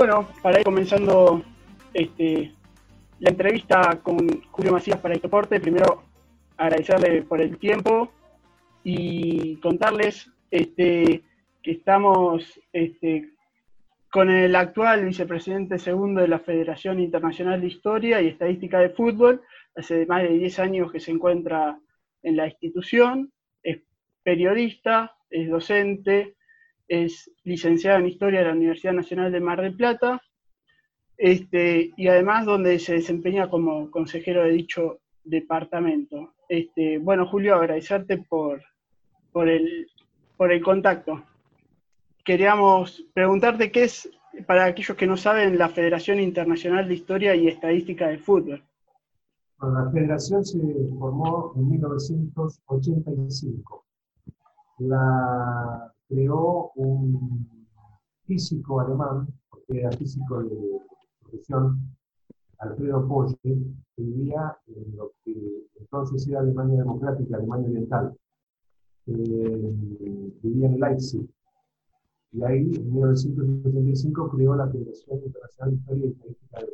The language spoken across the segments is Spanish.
Bueno, para ir comenzando este, la entrevista con Julio Macías para el deporte, primero agradecerle por el tiempo y contarles este, que estamos este, con el actual vicepresidente segundo de la Federación Internacional de Historia y Estadística de Fútbol, hace más de 10 años que se encuentra en la institución, es periodista, es docente, es licenciada en Historia de la Universidad Nacional de Mar del Plata, este, y además donde se desempeña como consejero de dicho departamento. Este, bueno, Julio, agradecerte por, por, el, por el contacto. Queríamos preguntarte qué es, para aquellos que no saben, la Federación Internacional de Historia y Estadística del Fútbol. Bueno, la federación se formó en 1985. La creó un físico alemán, porque era físico de profesión, Alfredo Poche, que vivía en lo que entonces era Alemania Democrática, Alemania Oriental. Eh, vivía en Leipzig. Y ahí, en 1985, creó la Federación Internacional de Historia y Estadística de.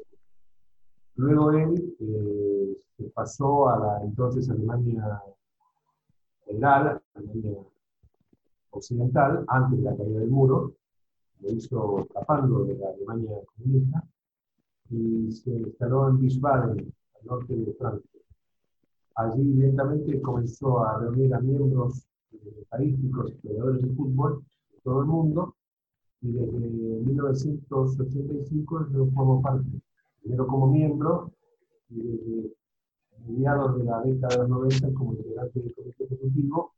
Luego él eh, pasó a la entonces Alemania Federal, Alemania occidental, antes de la caída del muro, lo hizo escapando de la Alemania comunista, y se instaló en Wiesbaden, al norte de Francia. Allí lentamente comenzó a reunir a miembros estadísticos y creadores de fútbol de todo el mundo, y desde 1985 yo formo parte, primero como miembro, y desde mediados de la década de los 90 como integrante del comité ejecutivo,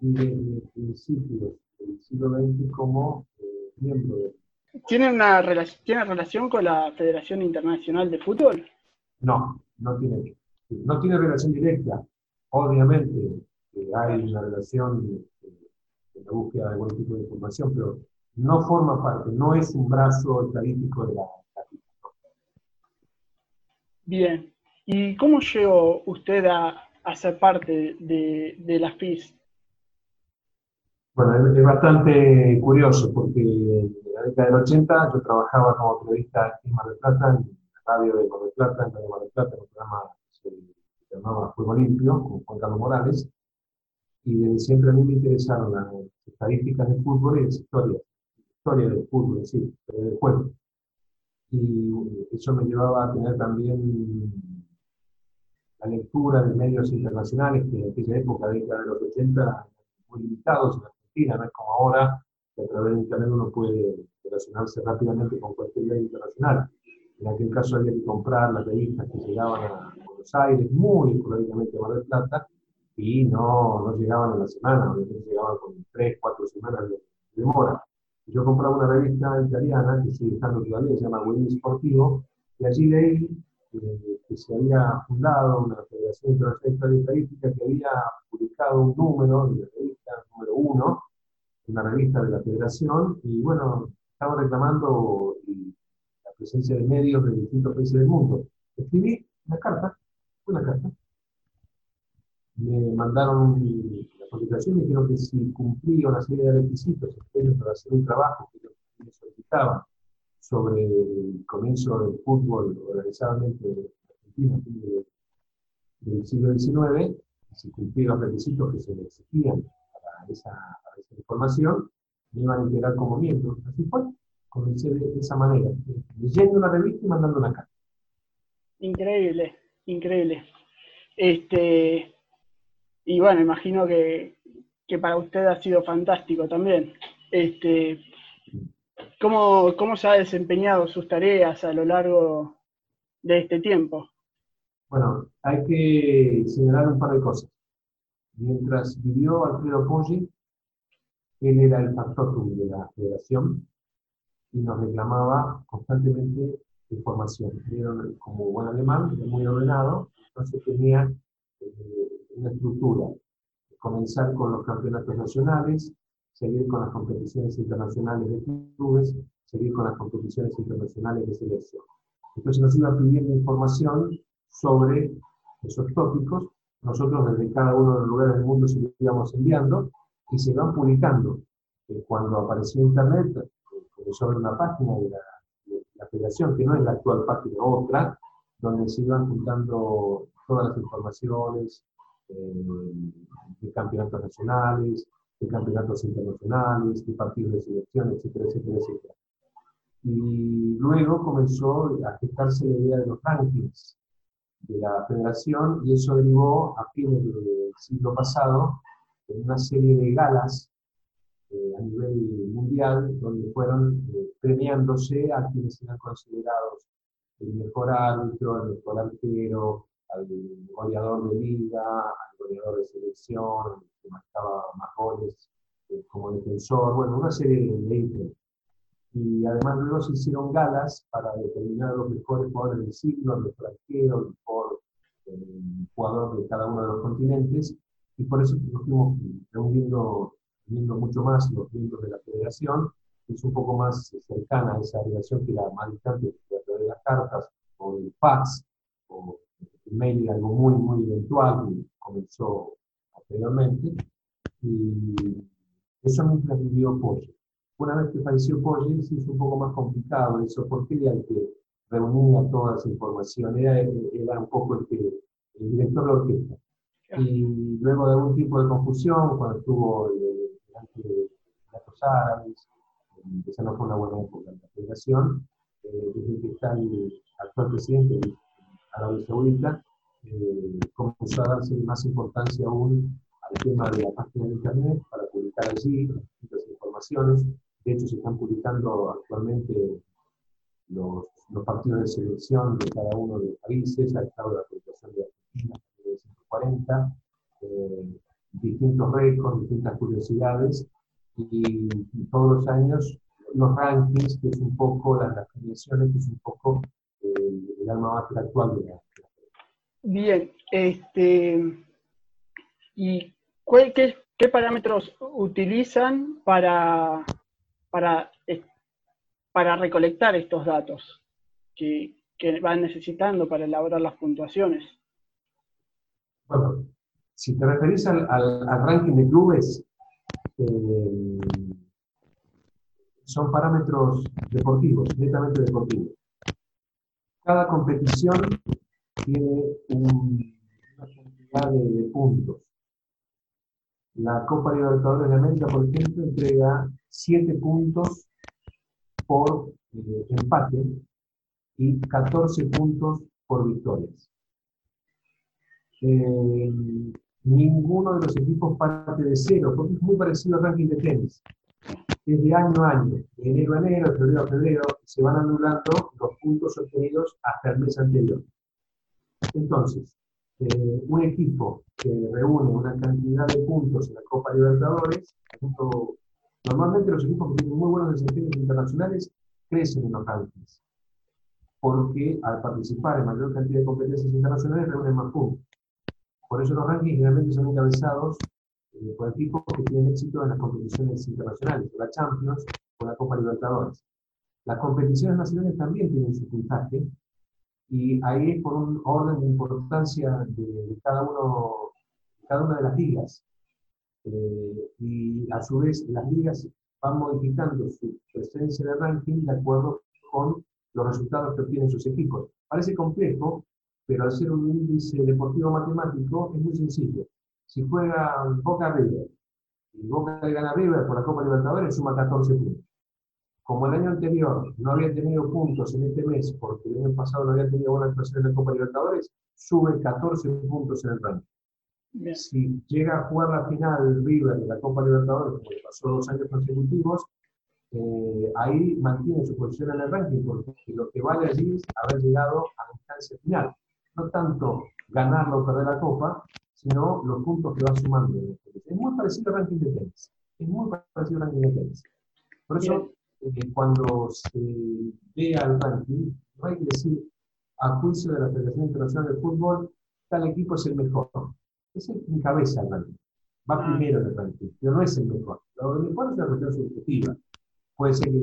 y desde principios del siglo XX como eh, miembro de ¿Tiene una relación, ¿Tiene relación con la Federación Internacional de Fútbol? No, no tiene, no tiene relación directa. Obviamente eh, hay una relación eh, en la búsqueda de algún tipo de información, pero no forma parte, no es un brazo estadístico de la, la Bien. ¿Y cómo llegó usted a, a ser parte de, de la FIS? Bueno, es, es bastante curioso porque en la década del 80 yo trabajaba como periodista en Mar del Plata, en la radio de Mar del Plata, en Radio Mar del Plata, en un programa que se llamaba Fuego Limpio, con Juan Carlos Morales, y desde siempre a mí me interesaron las estadísticas de fútbol y las historias, historia del fútbol, en sí, del juego. Y eso me llevaba a tener también la lectura de medios internacionales que en aquella época, década de los 80, muy limitados en Argentina, no es como ahora, que a través de Internet uno puede relacionarse rápidamente con cualquier medio internacional. En aquel caso había que comprar las revistas que llegaban a Buenos Aires, muy esporádicamente a Mar del Plata, y no, no llegaban a la semana, obviamente llegaban con tres, cuatro semanas de demora. Yo compraba una revista italiana que sigue estando todavía, se llama Win Sportivo, y allí leí eh, que se había fundado una Federación Internacional de Estadística que había publicado un número de la revista número uno, una revista de la Federación, y bueno, estaba reclamando la presencia de medios de distintos países del mundo. Escribí una carta, una carta. Me mandaron la publicación y creo que si cumplía una serie de requisitos para hacer un trabajo que yo solicitaba sobre el comienzo del fútbol organizadamente en Argentina del siglo XIX, si cumplí los requisitos que se le exigían para esa, información, me iban a integrar como miembro. Así fue, comencé de, esa manera, leyendo una revista y mandando una carta. Increíble, increíble. Este, y bueno, imagino que, que para usted ha sido fantástico también. Este, ¿cómo, ¿Cómo se ha desempeñado sus tareas a lo largo de este tiempo? Bueno, hay que señalar un par de cosas. Mientras vivió Alfredo Poggi, él era el factotum de la federación y nos reclamaba constantemente información. Era como buen alemán, muy ordenado, entonces tenía eh, una estructura. Comenzar con los campeonatos nacionales, seguir con las competiciones internacionales de clubes, seguir con las competiciones internacionales de selección. Entonces nos iba pidiendo información sobre esos tópicos. Nosotros desde cada uno de los lugares del mundo se los íbamos enviando y se van publicando. Eh, cuando apareció Internet, eh, comenzó a una página de la, federación, que no es la actual página, otra, donde se iban juntando todas las informaciones eh, de campeonatos nacionales, de campeonatos internacionales, de partidos de selección, etcétera, etcétera, etcétera. Y luego comenzó a gestarse la idea de los rankings de la federación y eso derivó a fines del siglo pasado en una serie de galas eh, a nivel mundial donde fueron eh, premiándose a quienes eran considerados el mejor árbitro, el mejor arquero, al goleador de liga, al goleador de selección, que marcaba más goles eh, como defensor, bueno, una serie de ítems y además luego se hicieron galas para determinar los mejores jugadores del siglo, el mejor arquero, el mejor eh, jugador de cada uno de los continentes, y por eso nos fuimos reuniendo, reuniendo mucho más los miembros de la federación, que es un poco más cercana a esa relación que la más distante a través de las cartas o el fax o el mail, algo muy, muy eventual que comenzó anteriormente, y eso mientras vivió Pollo. Una vez que falleció Poggi, se hizo un poco más complicado eso, porque el que reunía toda esa información, era, era un poco el, que, el director de orquesta. Y luego de algún tipo de confusión, cuando estuvo delante de los árabes, esa no fue una buena época la federación, eh, desde que está el actual presidente de Arabia Saudita, eh, comenzó a darse más importancia aún al tema de la página de Internet para publicar allí las informaciones de hecho, se están publicando actualmente los, los partidos de selección de cada uno de los países, ha estado la publicación de Argentina, de 140, eh, distintos récords, distintas curiosidades, y, todos los años los rankings, que es un poco, las, las que es un poco eh, el alma mater actual de la Bien, este, ¿y qué, qué parámetros utilizan para para, para recolectar estos datos que, van necesitando para elaborar las puntuaciones. Bueno, si te referís al, ranking de clubes, eh, son parámetros deportivos, netamente deportivos. Cada competición tiene una cantidad de, puntos. La Copa Libertadores de América, por ejemplo, entrega 7 puntos por eh, empate y 14 puntos por victorias. Eh, ninguno de los equipos parte de cero, porque es muy parecido al ranking de tenis. Es de año a año, de enero a enero, de febrero a febrero, se van anulando los puntos obtenidos hasta el mes anterior. Entonces, eh, un equipo que reúne una cantidad de puntos en la Copa Libertadores, Normalmente los equipos que tienen muy buenos desempeños internacionales crecen en los rankings, porque al participar en mayor cantidad de competencias internacionales reúnen más puntos. Por eso los rankings generalmente son encabezados eh, por equipos que tienen éxito en las competiciones internacionales, la Champions o la Copa Libertadores. Las competiciones nacionales también tienen su puntaje, y ahí por un orden de importancia de, cada, uno, cada una de las ligas. Eh, y a su vez las ligas van modificando su presencia de ranking de acuerdo con los resultados que obtienen sus equipos. Parece complejo, pero al ser un índice deportivo matemático es muy sencillo. si juega Boca River y Boca gana River por la Copa Libertadores, suma 14 puntos. Como el año anterior no había tenido puntos en este mes, porque el año pasado no había tenido buena actuación en la Copa Libertadores, sube 14 puntos en el ranking. Si llega a jugar la final River de la Copa Libertadores, como pasó dos años consecutivos, eh, ahí mantiene su posición en el ranking, porque lo que vale allí es haber llegado a la instancia final. No tanto ganar o perder la Copa, sino los puntos que va sumando. Es muy parecido al ranking de tenis. Es muy parecido al ranking de tenis. Por eso, eh, cuando se vea el ranking, no hay que decir, a juicio de la Federación Internacional de Fútbol, tal equipo es el mejor. Es el que encabeza el ranking. Va ah. primero en el ranking, pero no es el mejor. Lo mejor es una cuestión subjetiva. Puede ser que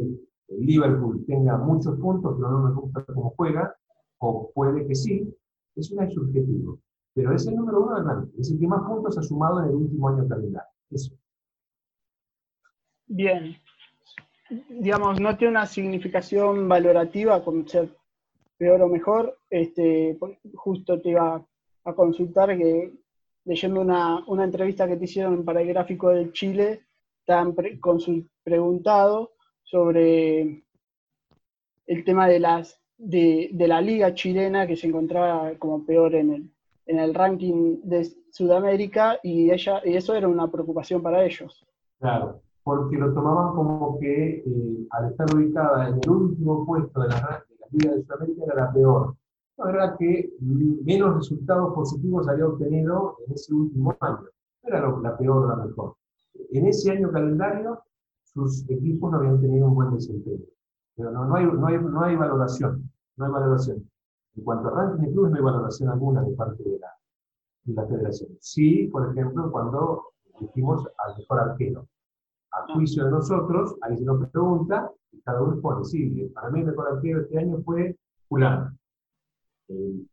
el Liverpool tenga muchos puntos, pero no nos gusta cómo juega, o puede que sí. Es una subjetivo pero es el número uno del ranking, es el que más puntos ha sumado en el último año calendario. Eso. Bien. Digamos, no tiene una significación valorativa con ser peor o mejor. Este, justo te iba a consultar que leyendo una, entrevista que te hicieron para el gráfico del Chile, te han preguntado sobre el tema de, las, de, de la liga chilena que se encontraba como peor en el, en el ranking de Sudamérica y, ella, y eso era una preocupación para ellos. Claro, porque lo tomaban como que eh, al estar ubicada en el último puesto de la, de la Liga de Sudamérica era la peor. La verdad que menos resultados positivos había obtenido en ese último año. Era la peor o la mejor. En ese año calendario, sus equipos no habían tenido un buen desempeño. Pero no, no, hay, no, hay, no hay valoración. No hay valoración. En cuanto a ranking de clubes, no hay valoración alguna de parte de la, de la federación. Sí, por ejemplo, cuando dijimos al mejor arquero. A juicio de nosotros, ahí se nos pregunta y cada uno pone, sí, para mí el mejor arquero este año fue fulano. El,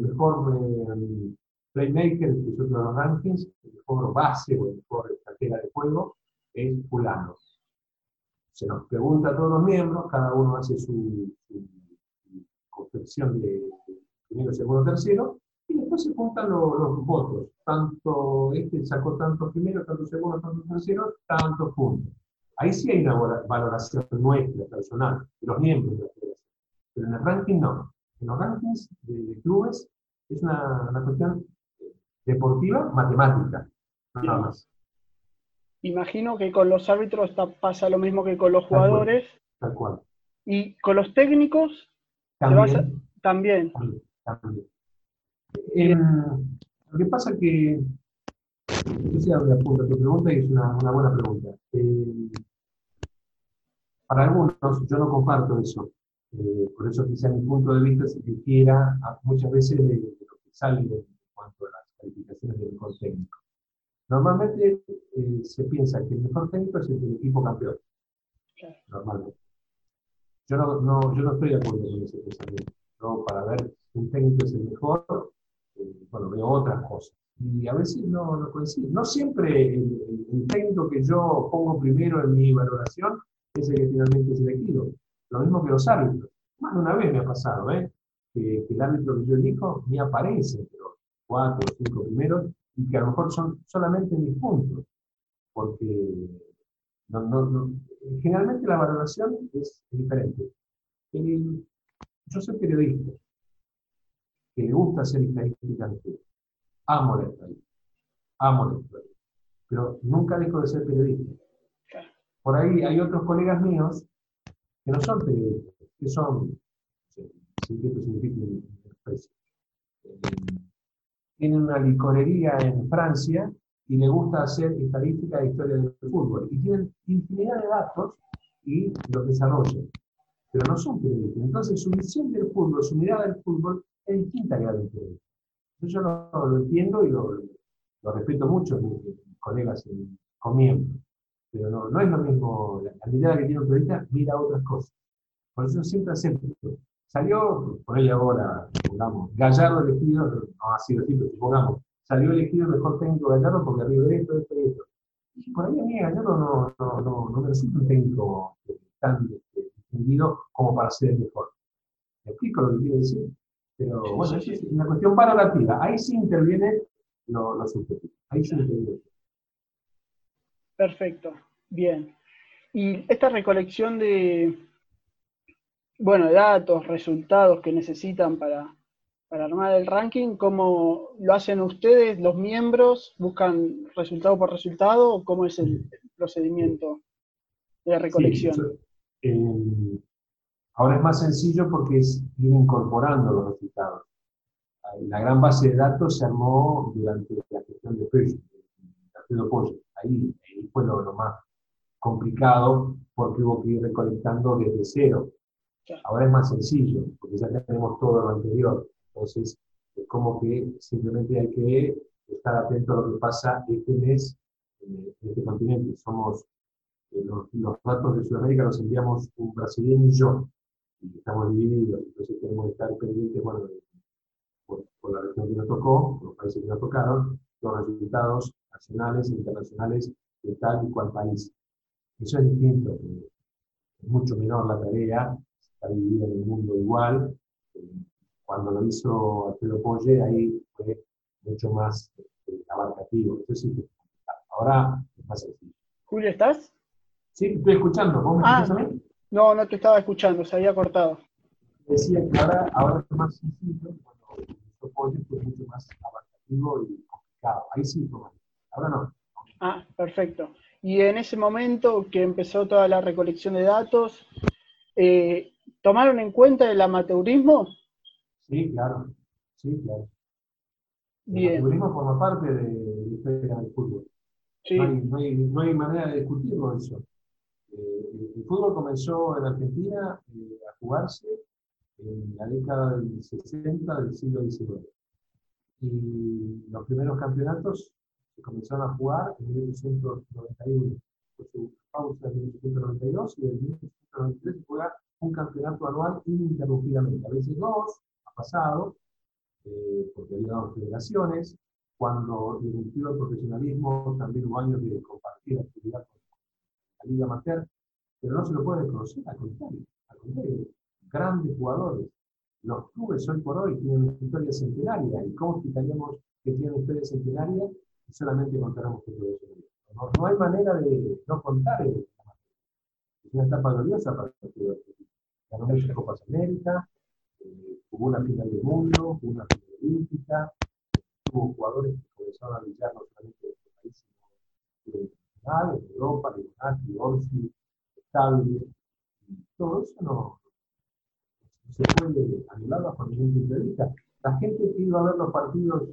mejor eh, playmaker que de los rankings, el mejor base o el mejor estrategia de juego es fulano. Se nos pregunta a todos los miembros, cada uno hace su confección de primero, segundo, tercero, y después se juntan los, votos. Tanto este sacó tanto primero, tanto segundo, tanto tercero, tantos puntos. Ahí sí hay una valoración nuestra, personal, de los miembros de la federación. Pero en el ranking no. En los rankings de, clubes es una, una, cuestión deportiva, matemática, nada más. Imagino que con los árbitros pasa lo mismo que con los jugadores. Tal cual. Y con los técnicos también. también. Lo que pasa es que, yo sé de apunto tu pregunta y es una, una buena pregunta. Em, para algunos, yo no comparto eso. Eh, por eso quizá mi punto de vista se difiera muchas veces de, lo que sale en cuanto a las calificaciones del mejor técnico. Normalmente eh, se piensa que el mejor técnico es el del equipo campeón. Normalmente. Yo no, no, yo no estoy de acuerdo con ese pensamiento. ¿no? Para ver si un técnico es el mejor, eh, bueno, veo otras cosas. Y a veces no, no coincide. No siempre el, técnico que yo pongo primero en mi valoración es el que finalmente es elegido. Lo mismo que los árbitros. Más de una vez me ha pasado, ¿eh? Que, el árbitro que yo elijo ni aparece entre los cuatro o cinco primeros y que a lo mejor son solamente mis puntos. Porque no, no, generalmente la valoración es diferente. yo soy periodista, que le gusta hacer estadística Amo la estadística, amo la estadística, pero nunca dejo de ser periodista. Por ahí hay otros colegas míos que no son periodistas, que son, tienen una licorería en Francia y le gusta hacer estadística de historia del fútbol. Y tienen infinidad de datos y los desarrollan. Pero no son periodistas. Entonces su visión del fútbol, su mirada del fútbol es distinta a la del periodista. Yo lo, lo, entiendo y lo, lo, respeto mucho, mis, colegas con miembros. Pero no, no es lo mismo, la, mirada que tiene un periodista mira otras cosas. Por eso siempre acepto. Salió, por ahí ahora, supongamos, Gallardo elegido, no ha sido así, pero supongamos, salió elegido el mejor técnico Gallardo porque arriba de esto, esto y esto. Y por ahí a mí Gallardo no, no, no, no me resulta un técnico tan este, distinguido como para ser el mejor. ¿Me explico lo que quiero decir? Pero bueno, es una cuestión valorativa. Ahí sí interviene los subjetivos. Ahí sí lo Perfecto, bien. Y esta recolección de, bueno, datos, resultados que necesitan para, para armar el ranking, ¿cómo lo hacen ustedes, los miembros? ¿Buscan resultado por resultado o cómo es el procedimiento de recolección? Eh, ahora es más sencillo porque es ir incorporando los resultados. La gran base de datos se armó durante la gestión de Facebook, Ahí, ahí fue lo, más complicado porque hubo que ir recolectando desde cero. Ahora es más sencillo, porque ya tenemos todo lo anterior. Entonces, es como que simplemente hay que estar atento a lo que pasa este mes en este continente. Somos, eh, los, datos de Sudamérica los enviamos un brasileño y yo, y estamos divididos, entonces tenemos que estar pendientes, bueno, por, la región que nos tocó, por los países que nos tocaron, los resultados nacionales e internacionales de tal y cual país. Eso es distinto, es mucho menor la tarea, está dividida en el mundo igual, cuando lo hizo Alfredo Polle, ahí fue mucho más este, abarcativo. ahora es más sencillo. Julio, ¿estás? Sí, estoy escuchando. ¿Vos me ah, No, no te estaba escuchando, se había cortado. Decía que ahora, ahora es más sencillo, cuando hizo Polle fue mucho más abarcativo y complicado. Ahí sí, ahora no. Ah, perfecto. Y en ese momento que empezó toda la recolección de datos, eh, ¿tomaron en cuenta el amateurismo? Sí, claro. Sí, claro. Bien. El turismo forma parte de la historia del fútbol. Sí. No, hay, no, hay, manera de discutirlo eso. Eh, el fútbol comenzó en Argentina eh, a jugarse en la década del 60 del siglo XIX. Y los primeros campeonatos se comenzaron a jugar en 1891. Por su pausa en 1892 y en 1893 se juega un campeonato anual ininterrumpidamente. A veces dos, pasado, eh, porque había dado federaciones. Cuando irrumpió el profesionalismo, también hubo años de compartir actividad con la Liga Amateur, pero no se lo puede conocer, al contrario, al contrario, grandes jugadores. Los clubes hoy por hoy tienen una historia centenaria, ¿y cómo explicaríamos que tienen una historia centenaria si solamente contáramos que no, no hay manera de no contar el Es una etapa gloriosa para el fútbol. Ganó muchas Copas América, eh, hubo una final del mundo, hubo una final olímpica, hubo jugadores que comenzaron a brillar no solamente en este país, sino en Europa, Leonardo, Orsi, Estable, todo eso no, se puede anular bajo ningún punto de vista. La gente que iba a ver los partidos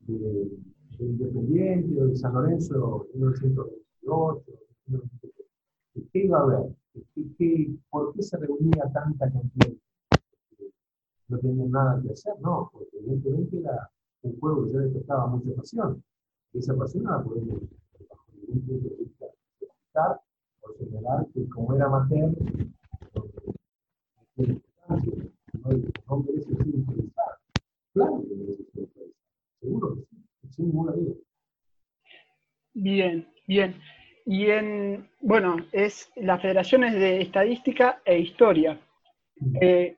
de, de Independiente o de San Lorenzo en 1928, ¿qué iba a ver? por qué se reunía tanta cantidad no tenían nada que hacer, no, porque evidentemente era un juego que ya despertaba mucha pasión. Y esa pasión no la podemos, bajo ningún punto de vista, por señalar que como era amateur, no, merece ser interesado. Claro que merece ser interesado, seguro que sí, sin ninguna duda. Bien, bien. Y en, bueno, es las federaciones de estadística e historia. Eh,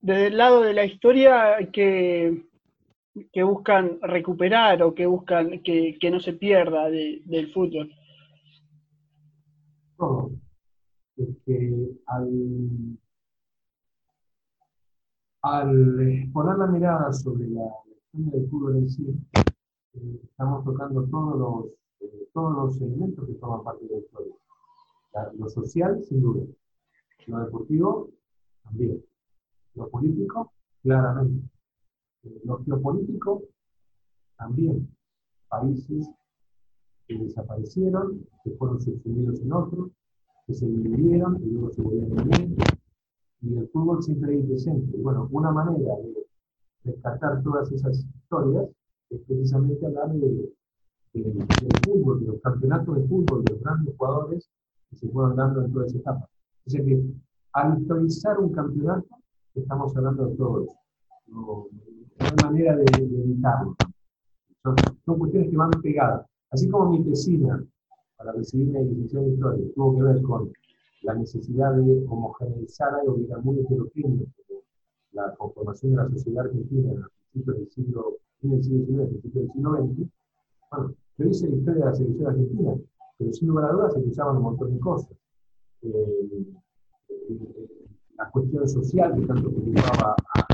desde el lado de la historia que, que buscan recuperar o que buscan que, no se pierda del fútbol? Todo. al, al poner la mirada sobre la historia del fútbol en sí, eh, estamos tocando todos los, eh, todos los elementos que forman parte de la historia. lo social, sin duda. Lo deportivo, también lo político, claramente. Lo geopolítico, también. Países que desaparecieron, que fueron subsumidos en otros, que se dividieron y luego se volvieron a unir. Y el fútbol siempre ahí presente. Bueno, una manera de rescatar todas esas historias es precisamente hablar de, del fútbol, de los campeonatos de fútbol, de los grandes jugadores que se fueron dando en toda esa etapa. Es decir, que al historizar un campeonato, estamos hablando de todo eso. No, hay manera de, evitarlo. Son, cuestiones que van pegadas. Así como mi tesina para recibir mi licenciatura de historia tuvo que ver con la necesidad de homogeneizar algo que era muy heterogéneo, la conformación de la sociedad argentina en el principios del siglo, fin del siglo XIX, del siglo XX, bueno, yo hice la historia de la selección argentina, pero sin lugar a dudas se usaban un montón de cosas. Eh, eh, la cuestión social que tanto preocupaba a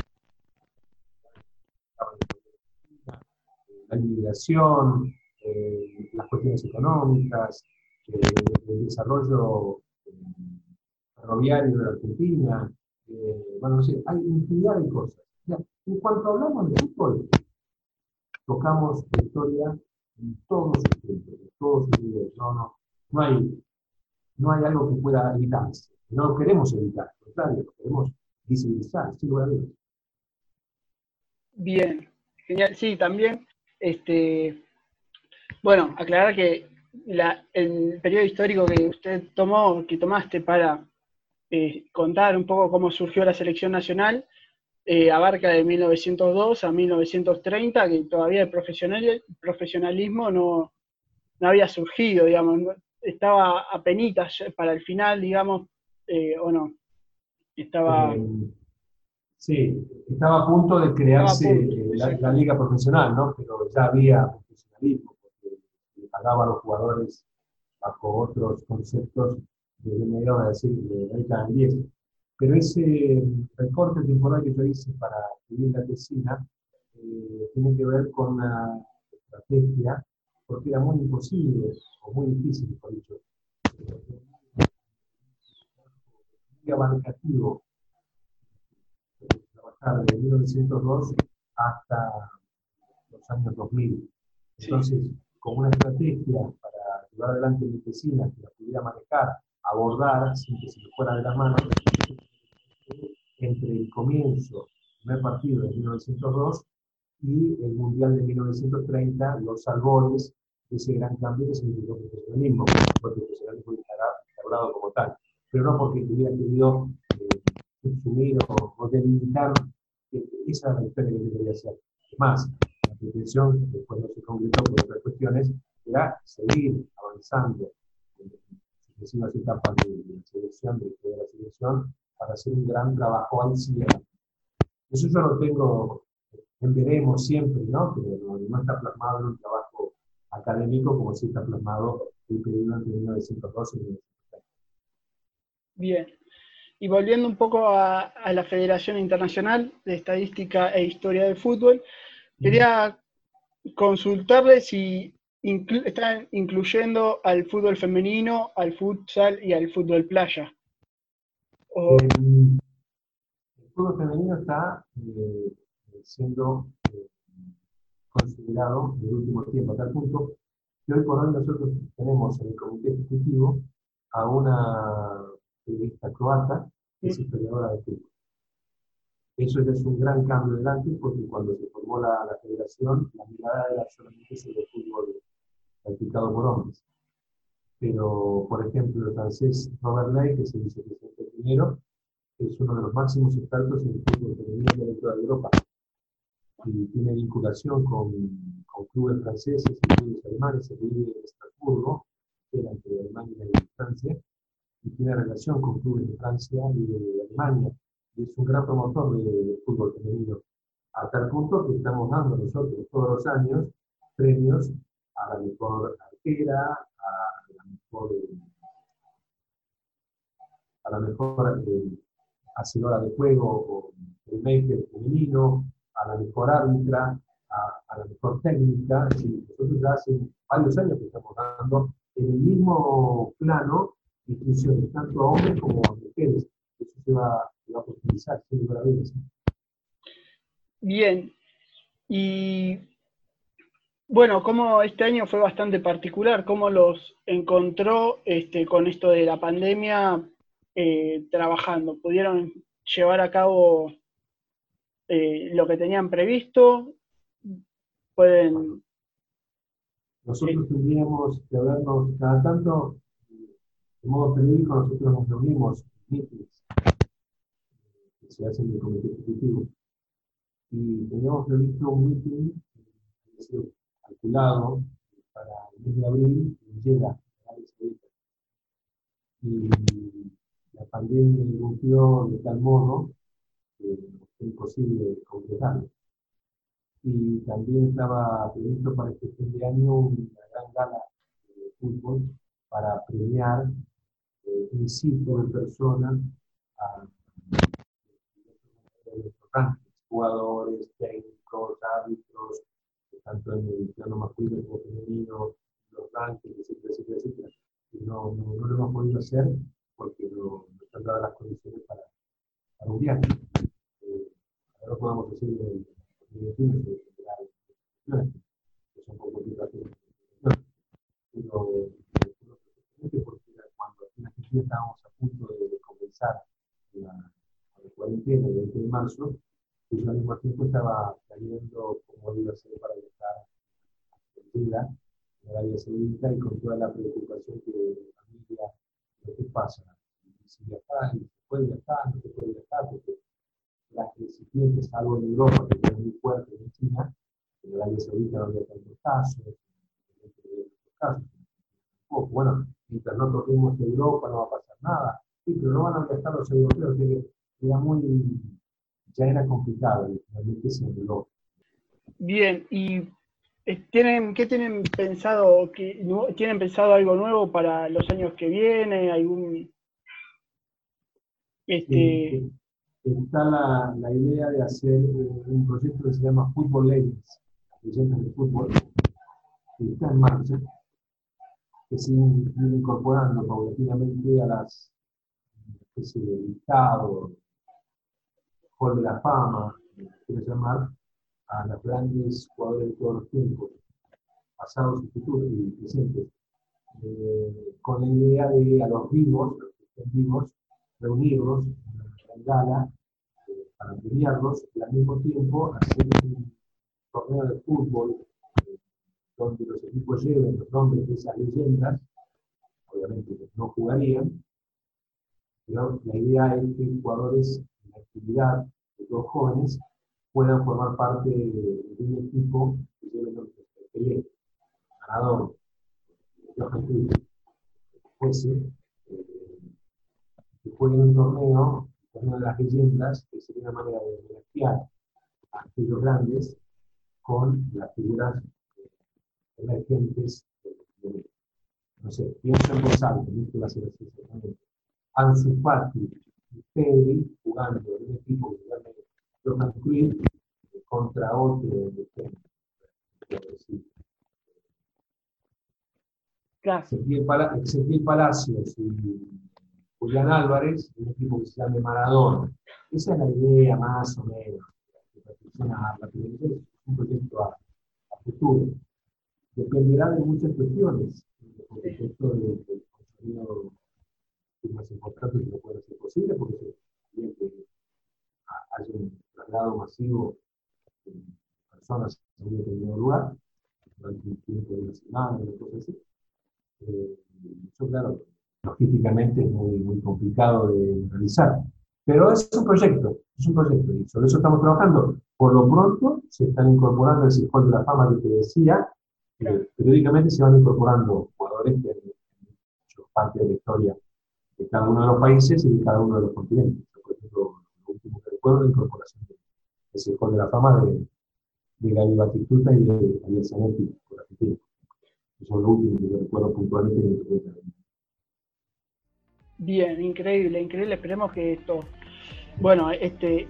la inmigración, eh, las cuestiones económicas, eh, el desarrollo eh, ferroviario de la Argentina, bueno, no sé, hay infinidad de cosas. en cuanto hablamos de fútbol, tocamos la historia en todos sus puntos, en todos sus niveles. No, no, no, hay, no hay algo que pueda evitarse. No lo queremos evitar, al contrario, lo queremos visibilizar, sin lugar. Bien, genial. Sí, también este, bueno, aclarar que el periodo histórico que usted tomó, que tomaste para eh, contar un poco cómo surgió la selección nacional, eh, abarca de 1902 a 1930, que todavía el profesionalismo no, había surgido, digamos, estaba a penitas para el final, digamos, eh, o no. Estaba... Sí, estaba a punto de crearse eh, la, liga profesional, ¿no? Pero ya había profesionalismo, porque pagaba a los jugadores bajo otros conceptos de medio a decir, de década 10. Pero ese recorte temporal que yo hice para escribir la tesina eh, tiene que ver con una estrategia, porque era muy imposible, o muy difícil, por dicho, muy abarcativo de 1902 hasta los años 2000. Entonces, como una estrategia para llevar adelante medicina que la pudiera manejar, abordar, sin que se le fuera de las manos, entre el comienzo, el primer partido de 1902 y el Mundial de 1930, los albores de ese gran cambio que significó el profesionalismo, porque el profesionalismo instaurado como tal, pero no porque hubiera querido consumir o, o delimitar esa es la historia que yo quería hacer. Más, la pretensión, después no se concretó por otras cuestiones, era seguir avanzando en sucesivas etapas de, la selección, de, la selección, para hacer un gran trabajo cierre. Eso yo lo tengo en veremos siempre, ¿no? Pero no, está plasmado en un trabajo académico como si está plasmado el periodo entre 1912 y 1930. Bien. Y volviendo un poco a, la Federación Internacional de Estadística e Historia del Fútbol, quería consultarle si están incluyendo al fútbol femenino, al futsal y al fútbol playa. El, fútbol femenino está eh, siendo eh, considerado en el último tiempo, a tal punto que hoy por hoy nosotros tenemos en el comité ejecutivo a una periodista croata es historiadora de fútbol. Eso ya es un gran cambio delante porque cuando se formó la, la federación, la mirada era solamente sobre el fútbol practicado por hombres. Pero, por ejemplo, el francés Robert Ley, que es el vicepresidente primero, es uno de los máximos expertos en el fútbol femenino de toda Europa. Y tiene vinculación con, con clubes franceses y clubes alemanes. Se vive en Estrasburgo, que era entre Alemania y Francia y tiene relación con clubes de Francia y de Alemania, y es un gran promotor del fútbol femenino, a tal punto que estamos dando nosotros todos los años premios a la mejor arquera, a la mejor, a la mejor eh, hacedora de juego o el maker femenino, a la mejor árbitra, a, la mejor técnica. Es decir, nosotros ya hace varios años que estamos dando en el mismo plano inclusión tanto a hombres como a mujeres. Eso se va, a profundizar, sin Bien. Y bueno, como este año fue bastante particular, ¿cómo los encontró este, con esto de la pandemia eh, trabajando? ¿Pudieron llevar a cabo eh, lo que tenían previsto? ¿Pueden...? Nosotros tendríamos que vernos cada tanto de modo periódico nosotros nos reunimos en que se hacen en el comité ejecutivo y teníamos previsto un meeting que sido calculado para el mes de abril en Jeddah, y la pandemia irrumpió de tal modo que fue imposible completarlo. y también estaba previsto para este fin de año una gran gala de fútbol para premiar eh, un ciclo de personas a jugadores, técnicos, árbitros, tanto en el plano masculino como femenino, los rankings, etcétera, etcétera, etcétera. Y no, no, no, lo hemos podido hacer porque no, no están dadas las condiciones para, para un viaje. Eh, ahora podemos hacer el, el, el, que son poco pero porque cuando en Argentina estábamos a punto de comenzar la, la cuarentena el 20 de marzo, y yo al mismo tiempo estaba saliendo como iba a ser para viajar a Argentina, en Arabia Saudita, y con toda la preocupación que la familia, lo que pasa, si viajar, si se puede viajar, no se puede viajar, porque las recipientes, algo en Europa, que es muy fuerte en China, en Arabia Saudita no había tantos casos, casos. Bueno, mientras no toquemos Europa no va a pasar nada. Sí, pero no van a viajar los europeos, que era muy, ya era complicado y finalmente se. Bien, y ¿Tienen, ¿Qué tienen pensado? Que, ¿Tienen pensado algo nuevo para los años que vienen? ¿Algún este... está la, la, idea de hacer un proyecto que se llama Football Legends, leyendas de fútbol, que está en marcha, que se viene incorporando paulatinamente a las especie de listado, Hall la Fama, quiero llamar, a los grandes jugadores de todos los tiempos, pasados futuros y presentes, eh, con la idea de a los vivos, los que estén vivos, reunirlos en gala eh, para premiarlos y al mismo tiempo hacer un torneo de fútbol eh, donde los equipos lleven los nombres de esas leyendas, obviamente no jugarían, pero la idea es que jugadores en la actividad de los jóvenes puedan formar parte de, un equipo que lleve los Pelé, ganador, Johan Cruyff, fuese, eh, que jueguen un torneo, el torneo de las leyendas, que sería una manera de homenajear a aquellos grandes con las figuras emergentes de, no sé, pienso en no que va a ser así. Ansu Fati y Pedri jugando en un equipo que se llama Johan Cruyff contra otro de Ezequiel Palacios y Julián Álvarez, un equipo que se llama Maradona. Esa es la idea más o menos. La televisión un proyecto a, futuro. Dependerá de muchas cuestiones, por supuesto, del de contenido más importante que no puede ser posible, porque también que haya un traslado masivo de personas en un determinado lugar, durante un tiempo de una semana, una cosa así. Eh, eso, claro, logísticamente es muy, muy complicado de realizar. Pero es un proyecto, es un proyecto y sobre eso estamos trabajando. Por lo pronto se están incorporando el Circuito de la Fama que te decía, eh, periódicamente se van incorporando jugadores que han hecho parte de la historia de cada uno de los países y de cada uno de los continentes. Por ejemplo, lo último que recuerdo la incorporación del Circuito de la Fama de, de Gaby Batistuta y de Javier Zanetti por Argentina. Eso es lo último que yo recuerdo puntualmente en el Bien, increíble, increíble. Esperemos que esto, bueno, este,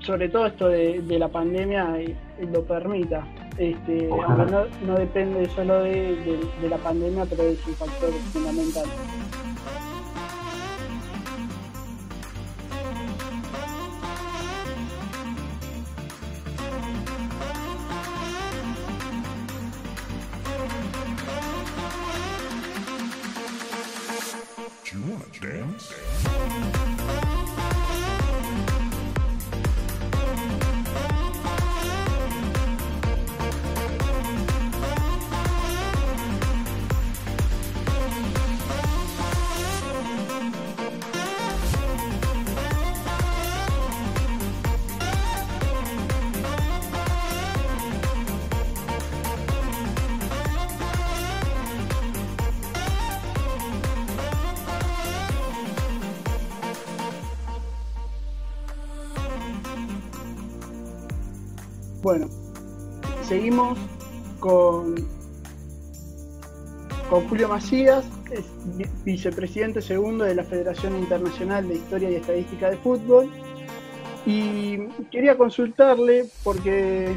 sobre todo esto de, la pandemia eh, lo permita. Este, aunque no, no, depende solo de, de la pandemia, pero es un factor fundamental. Con, con Julio Macías, es vicepresidente segundo de la Federación Internacional de Historia y Estadística de Fútbol. Y quería consultarle porque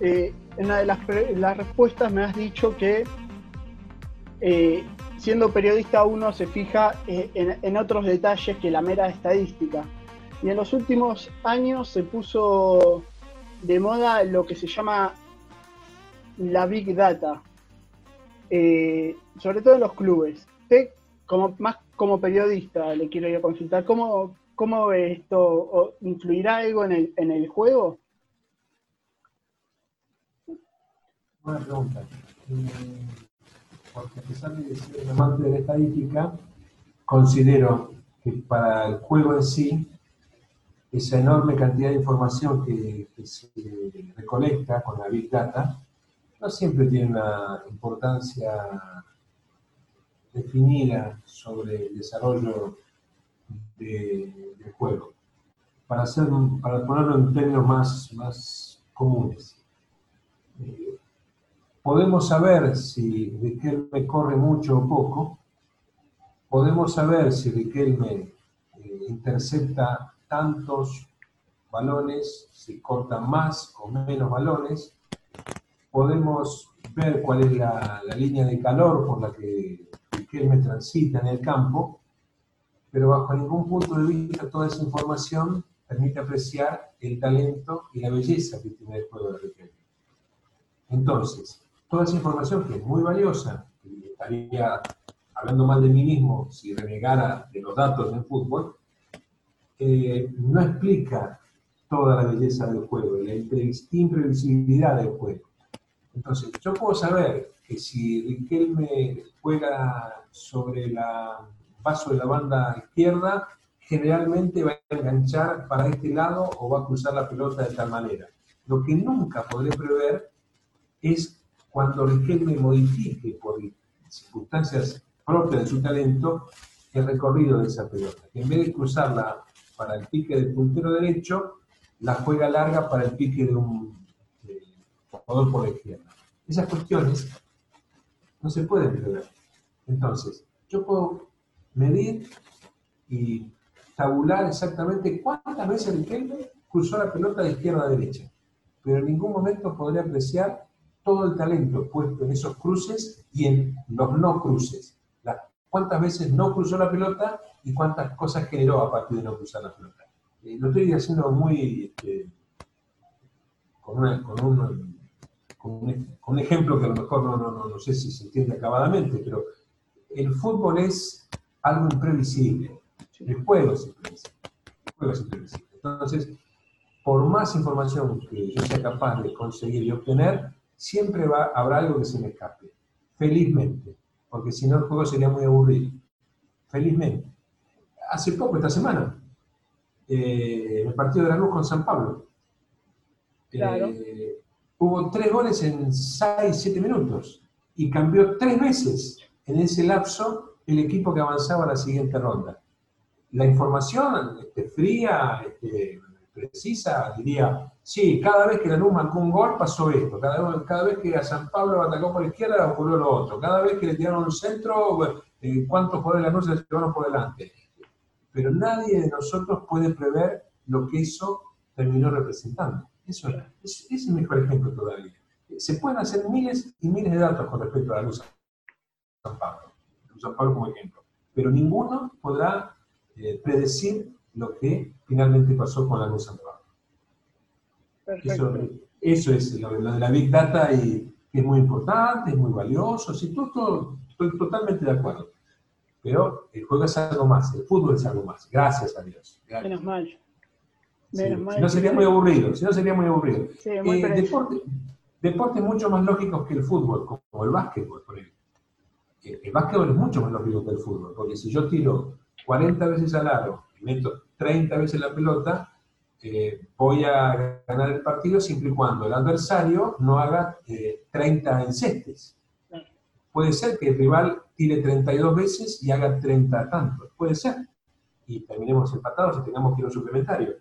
eh, en una de las, respuestas me has dicho que eh, siendo periodista uno se fija eh, en, otros detalles que la mera estadística. Y en los últimos años se puso de moda lo que se llama la Big Data, sobre todo en los clubes. Usted, como, más como periodista, le quiero a consultar, ¿cómo, cómo esto influirá algo en el, en el juego? Buena pregunta. Eh, porque a pesar de ser amante de la estadística, considero que para el juego en sí, esa enorme cantidad de información que, se recolecta con la Big Data, no siempre tiene una importancia definida sobre el desarrollo del juego. Para, hacer, para ponerlo en términos más, más comunes. Eh, podemos saber si Riquelme corre mucho o poco, podemos saber si Riquelme eh, intercepta tantos balones, si corta más o menos balones, podemos ver cuál es la, línea de calor por la que Riquelme transita en el campo, pero bajo ningún punto de vista toda esa información permite apreciar el talento y la belleza que tiene el juego de Riquelme. Entonces, toda esa información que es muy valiosa, y estaría hablando mal de mí mismo si renegara de los datos del fútbol, eh, no explica toda la belleza del juego, la imprevisibilidad del juego. Entonces, yo puedo saber que si Riquelme juega sobre el paso de la banda izquierda, generalmente va a enganchar para este lado o va a cruzar la pelota de tal manera. Lo que nunca podré prever es cuando Riquelme modifique por circunstancias propias de su talento el recorrido de esa pelota. En vez de cruzarla para el pique del puntero derecho, la juega larga para el pique de un jugador por la izquierda. Esas cuestiones no se pueden prever. Entonces, yo puedo medir y tabular exactamente cuántas veces Riquelme cruzó la pelota de izquierda a derecha, pero en ningún momento podré apreciar todo el talento puesto en esos cruces y en los no cruces. cuántas veces no cruzó la pelota y cuántas cosas generó a partir de no cruzar la pelota. Eh, lo estoy haciendo muy este, con, un, ejemplo que a lo mejor no, no, no, sé si se entiende acabadamente, pero el fútbol es algo imprevisible. El juego es imprevisible. El juego es imprevisible. Entonces, por más información que yo sea capaz de conseguir y obtener, siempre va, habrá algo que se me escape. Felizmente, porque si no el juego sería muy aburrido. Felizmente. Hace poco, esta semana, eh, el partido de la luz con San Pablo. Eh, hubo tres goles en seis, siete minutos y cambió tres veces en ese lapso el equipo que avanzaba a la siguiente ronda. La información este, fría, este, precisa, diría, sí, cada vez que la Luz marcó un gol pasó esto, cada, vez que a San Pablo atacó por la izquierda ocurrió lo otro, cada vez que le tiraron un centro, eh, cuántos jugadores de la Luz se llevaron por delante. Pero nadie de nosotros puede prever lo que eso terminó representando. Eso es, es el mejor ejemplo todavía. Se pueden hacer miles y miles de datos con respecto a la Luz San Pablo, San Pablo como ejemplo, pero ninguno podrá eh, predecir lo que finalmente pasó con la luz San Eso, eso, es lo, de la Big Data y que es muy importante, es muy valioso, sí, todo, estoy totalmente de acuerdo. Pero el juego es algo más, el fútbol es algo más, gracias a Dios. Menos mal. Menos mal. Si no sería muy aburrido, si no sería muy aburrido. Sí, muy eh, deporte, deportes mucho más lógicos que el fútbol, como el básquetbol, por ejemplo. El básquetbol es mucho más lógico que el fútbol, porque si yo tiro 40 veces al aro meto 30 veces la pelota, eh, voy a ganar el partido siempre y cuando el adversario no haga 30 eh, encestes. Puede ser que el rival tire 32 veces y haga 30 tantos, puede ser. Y terminemos empatados y tengamos que ir a un suplementario.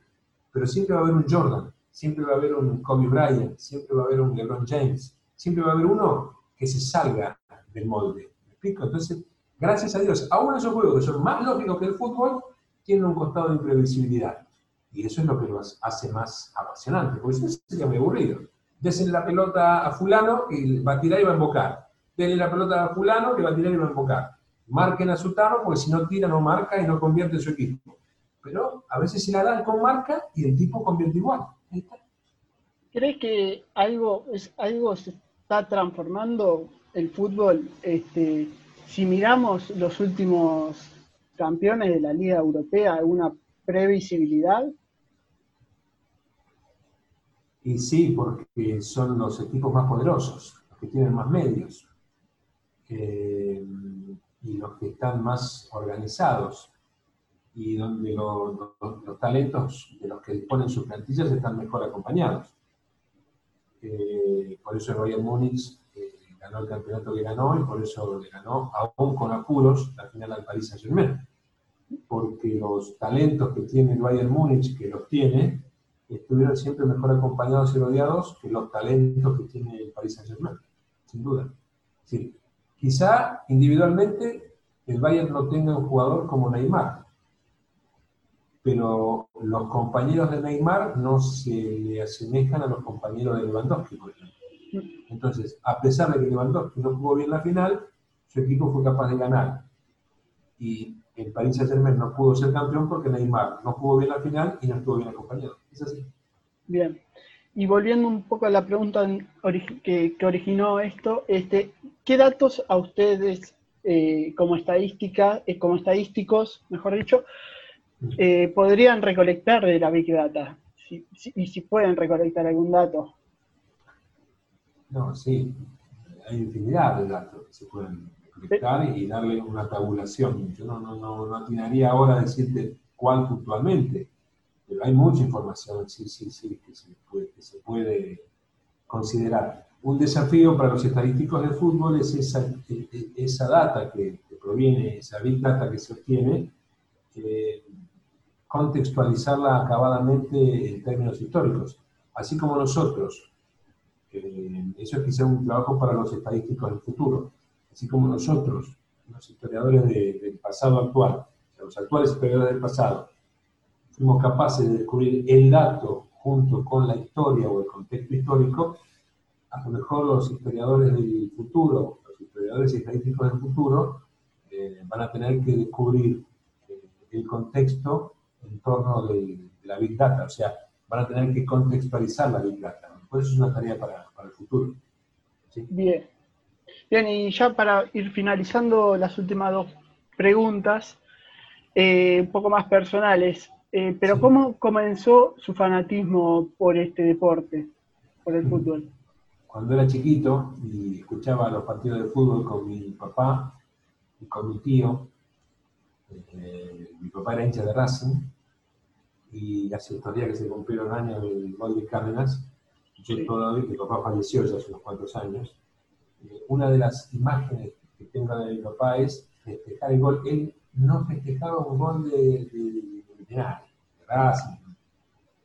Pero siempre va a haber un Jordan, siempre va a haber un Kobe Bryant, siempre va a haber un LeBron James, siempre va a haber uno que se salga del molde. ¿Me explico? Entonces, gracias a Dios, aún esos juegos que son más lógicos que el fútbol, tienen un costado de imprevisibilidad. Y eso es lo que los hace más apasionantes, porque eso sería muy aburrido. Desen la pelota a fulano y va a tirar y va a embocar. Denle la pelota a fulano que va a tirar y va a embocar. Marquen a Sutano porque si no tira no marca y no convierte su equipo. Pero a veces se la dan con marca y el tipo convierte igual. ¿Crees que algo, es, algo se está transformando el fútbol? Este, si miramos los últimos campeones de la Liga Europea, ¿alguna previsibilidad? Y sí, porque son los equipos más poderosos, los que tienen más medios eh, y los que están más organizados y donde los talentos de los que disponen sus plantillas están mejor acompañados. Eh, por eso el Bayern Múnich eh, ganó el campeonato que ganó y por eso le ganó, aún con apuros, la final al Paris Saint-Germain. Porque los talentos que tiene el Bayern Múnich, que los tiene, estuvieron siempre mejor acompañados y rodeados que los talentos que tiene el Paris Saint-Germain, sin duda. Sí. Quizá individualmente el Bayern no tenga un jugador como Neymar, pero los compañeros de Neymar no se le asemejan a los compañeros de Lewandowski, por ejemplo. Entonces, a pesar de que Lewandowski no jugó bien la final, su equipo fue capaz de ganar. Y el Paris Saint-Germain no pudo ser campeón porque Neymar no jugó bien la final y no estuvo bien acompañado. Es así. Bien. Y volviendo un poco a la pregunta que, originó esto, este, ¿qué datos a ustedes eh, como estadística, eh, como estadísticos, mejor dicho, eh, podrían recolectar de la Big Data? y si pueden recolectar algún dato. No, sí, hay infinidad de datos que se pueden recolectar y darle una tabulación. Yo no, no, no, no atinaría ahora a decirte cuál puntualmente, pero hay mucha información, sí, sí, sí, que se puede, que se puede considerar. Un desafío para los estadísticos de fútbol es esa, e, e, esa data que, proviene, esa big data que se obtiene, eh, contextualizarla acabadamente en términos históricos. Así como nosotros, eso es quizá un trabajo para los estadísticos del futuro, así como nosotros, los historiadores del pasado actual, los actuales historiadores del pasado, fuimos capaces de descubrir el dato junto con la historia o el contexto histórico, a lo mejor los historiadores del futuro, los historiadores estadísticos del futuro, eh, van a tener que descubrir eh, el contexto en torno de, la Big Data, o sea, van a tener que contextualizar la Big Data. Pues eso es una tarea para, el futuro. Bien. Bien, y ya para ir finalizando las últimas dos preguntas, eh, un poco más personales. Eh, pero ¿cómo comenzó su fanatismo por este deporte, por el fútbol? Cuando era chiquito y escuchaba los partidos de fútbol con mi papá y con mi tío, eh, mi papá era hincha de Racing y hace estos días que se cumplieron años del gol de Cárdenas, yo todavía, mi papá falleció ya hace unos cuantos años, eh, una de las imágenes que tengo de mi papá es festejar el gol. Él no festejaba un gol de de Racing,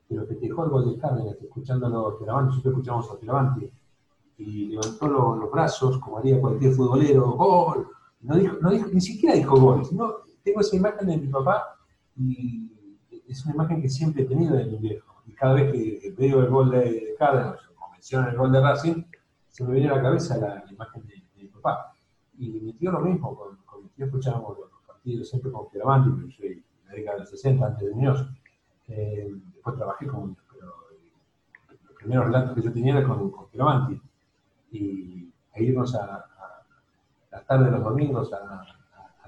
pero festejó el gol de Cárdenas, escuchando los Tiravantes, nosotros escuchamos a Tiravantes, y levantó los, brazos, como haría cualquier futbolero, ¡gol! No dijo, no dijo, ni siquiera dijo gol, sino tengo esa imagen de mi papá y es una imagen que siempre he tenido de mi viejo. Y cada vez que veo el gol de Cárdenas o menciono el gol de Racing, se me viene a la cabeza la, imagen de, mi papá. Y mi tío lo mismo, con, mi tío escuchábamos los partidos siempre con Fioravanti, porque soy la década del 60, antes de Muñoz. Eh, después trabajé con pero los primeros relatos que yo tenía eran con, con Y a irnos a, a, la tarde de los domingos a,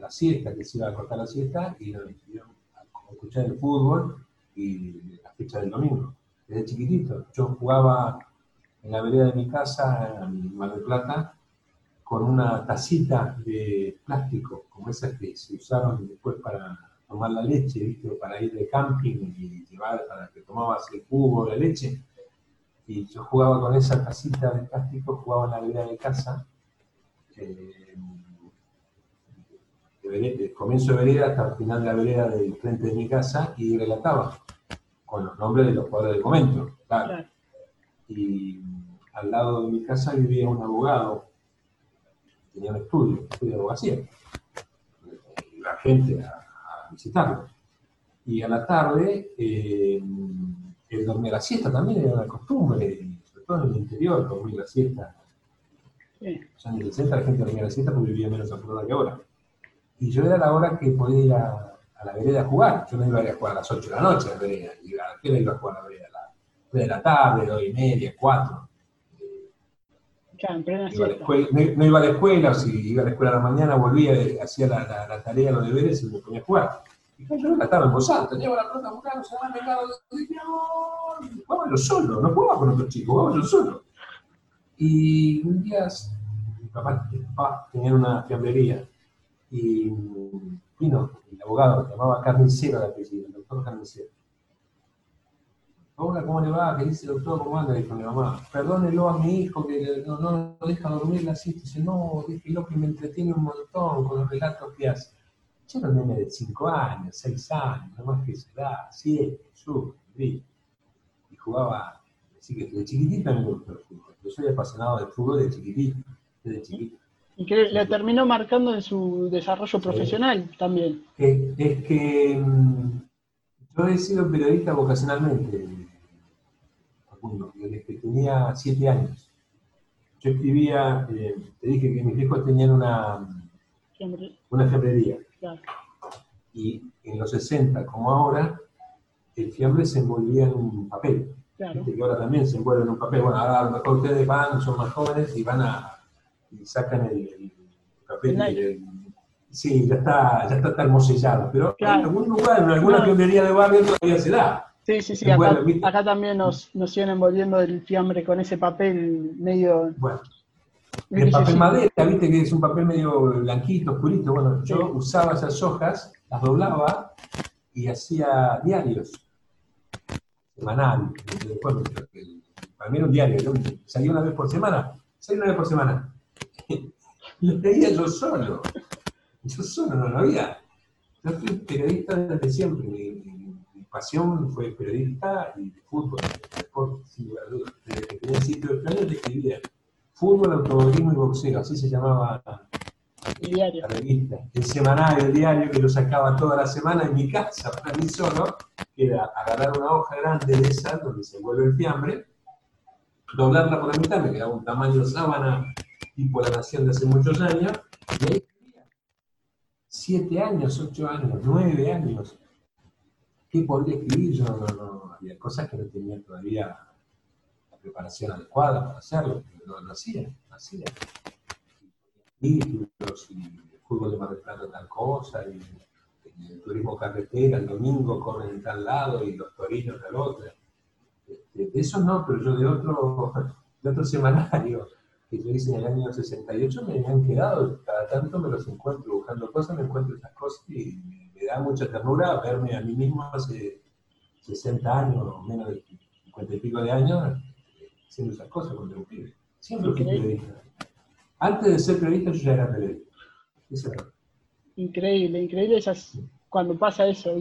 la siesta, que se iba a cortar la siesta, y nos a escuchar el fútbol y la fecha del domingo. Desde chiquitito. Yo jugaba en la vereda de mi casa, en Mar del Plata, con una tacita de plástico, como esas que se usaron después para tomar la leche, ¿viste? para ir de camping y llevar para que tomabas el jugo, la leche. Y yo jugaba con esa tacita de plástico, jugaba en la vereda de casa, eh, de, comienzo de vereda hasta el final de la vereda del frente de mi casa y relataba con los nombres de los jugadores del momento, claro. Y al lado de mi casa vivía un abogado, tenía un estudio, un estudio de abogacía. la gente a, visitarlo. Y a la tarde, eh, él dormía la siesta también, era una costumbre, sobre todo en el interior, dormir la siesta. En los años 60 la gente dormía la siesta porque vivía menos apurada que ahora. Y yo era la hora que podía ir a, la vereda a jugar. Yo no iba a ir a jugar a las 8 de la noche a la vereda. ¿A qué iba a jugar a la vereda? A las 3 de la tarde, 2 y media, 4. no, iba a la escuela, o si iba a la escuela a la mañana, volvía, hacía la, la, tarea, los deberes y me ponía a jugar. Y yo la estaba en voz alta, llevo la pelota jugando, se van pegado, jugaba yo solo, no jugaba con otros chicos, jugaba yo solo. Y un día mi papá, mi papá tenía una fiambrería y vino el abogado, se llamaba Carnicero de apellido, el doctor Carnicero. Hola, ¿cómo le va? ¿Qué dice el doctor? ¿Cómo anda? Dijo mi mamá. Perdónelo a mi hijo que no, no lo deja dormir la siesta. Dice, no, déjelo que me entretiene un montón con los relatos que hace. Yo era un nene de 5 años, 6 años, nomás que se da, 7, sur, y jugaba, así que de chiquitito me gustó el fútbol. Yo soy apasionado del fútbol de chiquitito, desde chiquito. Y que le terminó marcando en su desarrollo profesional también. Es, que mm, yo he sido periodista vocacionalmente, desde que tenía 7 años. Yo escribía, eh, te dije que mis hijos tenían una, una fiambrería. Y en los 60, como ahora, el fiambre se envolvía en un papel. Claro. que ahora también se envuelve en un papel. Bueno, ahora a lo mejor ustedes van, son más jóvenes y van a y sacan el, papel sí, ya está, ya está termosellado. Pero en algún lugar, en alguna no. de barrio todavía se da. Sí, sí, sí. Acá, acá, también nos, nos siguen envolviendo el fiambre con ese papel medio. Bueno, el papel madera, viste que es un papel medio blanquito, oscurito. Bueno, yo usaba esas hojas, las doblaba y hacía diarios semanales. para mí era un diario, salía una vez por semana, salía una vez por semana. Lo leía yo solo. Yo solo no lo había. Yo fui periodista desde siempre. Mi, pasión fue periodista y de fútbol, de deporte, sin lugar a dudas. Desde que tenía sitio de planes, escribía Fútbol, automovilismo y boxeo, así se llamaba la revista. El semanario, el diario que lo sacaba toda la semana en mi casa, para mí solo, que era agarrar una hoja grande de esa, donde se vuelve el fiambre, doblarla por la mitad, me quedaba un tamaño sábana tipo La Nación de hace muchos años, y ahí escribía. Siete años, ocho años, nueve años. ¿Qué podría escribir? Yo no, no, había cosas que no tenía todavía preparación adecuada para hacerlo, pero lo, hacía, lo hacía. Libros, y el fútbol de Mar del tal cosa, y, el turismo carretera, el domingo corren en tal lado y los torinos del otro. Este, de eso no, pero yo de otro, de otro semanario que yo hice en el año 68 me han quedado, cada tanto me los encuentro buscando cosas, me encuentro esas cosas y me, da mucha ternura verme a mí mismo hace 60 años, o menos de 50 y pico de años, haciendo esas cosas cuando era un pibe. Siempre fui periodista. Antes de ser periodista yo ya era periodista. Increíble, increíble esas, cuando pasa eso,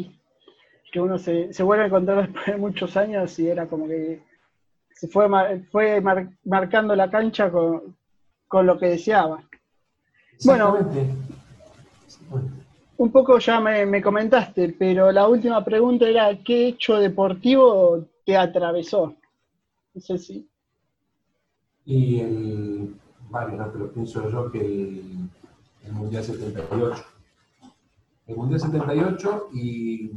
que uno se, se, vuelve a encontrar después de muchos años y era como que se fue, fue marcando la cancha con, con lo que deseaba. Bueno, un poco ya me, me, comentaste, pero la última pregunta era, ¿qué hecho deportivo te atravesó? No sé si... Y el, vale, no, pero pienso yo que el, Mundial 78. El Mundial 78 y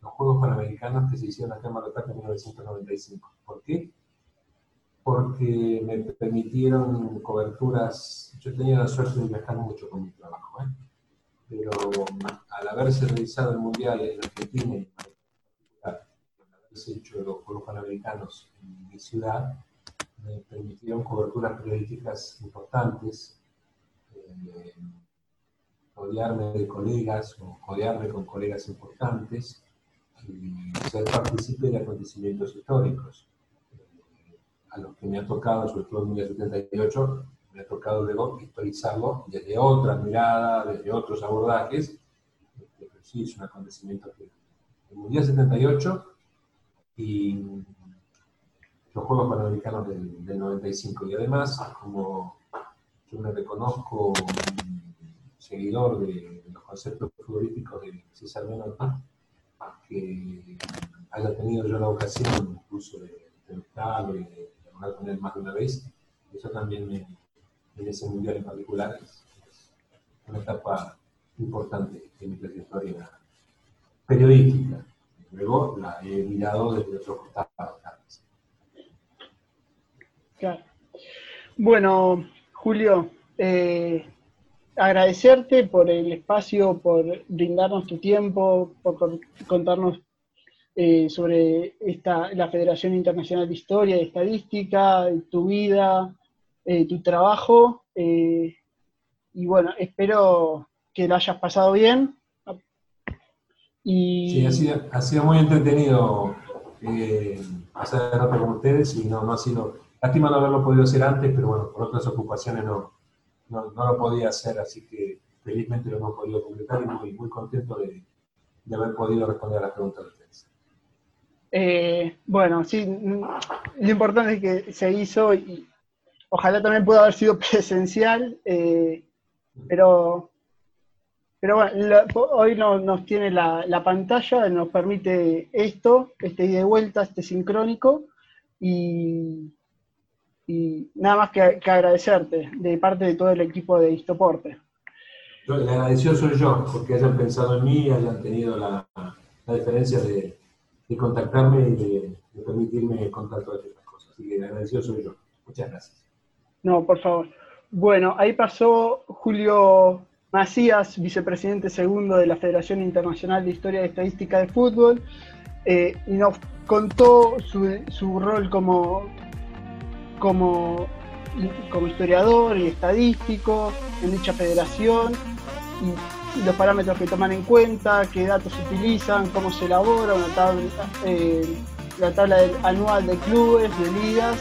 los Juegos Panamericanos que se hicieron acá en Mar en 1995. ¿Por qué? Porque me permitieron coberturas, yo tenía la suerte de viajar mucho con mi trabajo, ¿eh? pero al haberse realizado el Mundial en Argentina y al haberse hecho los Juegos Panamericanos en mi ciudad, me permitieron coberturas periodísticas importantes, eh, rodearme de colegas o codearme con colegas importantes y ser partícipe de acontecimientos históricos. A los que me ha tocado, sobre todo en 1978, me ha tocado luego historizarlo desde otra mirada, desde otros abordajes, este, pero sí es un acontecimiento que el Mundial 78 y los Juegos Panamericanos del, 95. Y además, como yo me reconozco seguidor de, los conceptos futbolísticos de César Menotti, que haya tenido yo la ocasión incluso de entrevistarlo y de hablar con él más de una vez, eso también me, en mundial en particular es una etapa importante en mi trayectoria periodística. Luego la he mirado desde otro costado. Claro. Bueno, Julio, eh, agradecerte por el espacio, por brindarnos tu tiempo, por contarnos eh, sobre esta, la Federación Internacional de Historia y Estadística, tu vida, eh, tu trabajo. y bueno, espero que lo hayas pasado bien Sí, ha sido, muy entretenido eh, pasar el rato con ustedes y no, no ha sido, lástima no haberlo podido hacer antes, pero bueno, por otras ocupaciones no, no, lo podía hacer, así que felizmente lo hemos podido completar y muy, muy contento de, de haber podido responder a las preguntas de ustedes. Eh, bueno, sí, lo importante es que se hizo y ojalá también pueda haber sido presencial, eh, pero pero bueno, hoy nos tiene la, pantalla, nos permite esto, este ida y vuelta, este sincrónico, y, nada más que, agradecerte de parte de todo el equipo de Histoporte. el agradecido soy yo, porque hayan pensado en mí y hayan tenido la, diferencia de, contactarme y de, permitirme contar todas estas cosas. Así que agradecido soy yo. Muchas gracias. No, por favor. Bueno, ahí pasó Julio Macías, vicepresidente segundo de la Federación Internacional de Historia y Estadística de Fútbol, eh, y nos contó su, rol como, como, como, historiador y estadístico en dicha federación, y los parámetros que toman en cuenta, qué datos se utilizan, cómo se elabora una tabla, eh, la tabla anual de clubes, de ligas,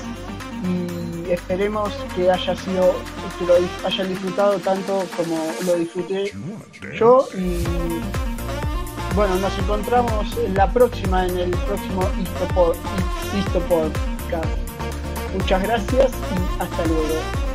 y esperemos que haya sido que lo hayan disfrutado tanto como lo disfruté yo y bueno nos encontramos en la próxima en el próximo Histopod, Histopodcast muchas gracias y hasta luego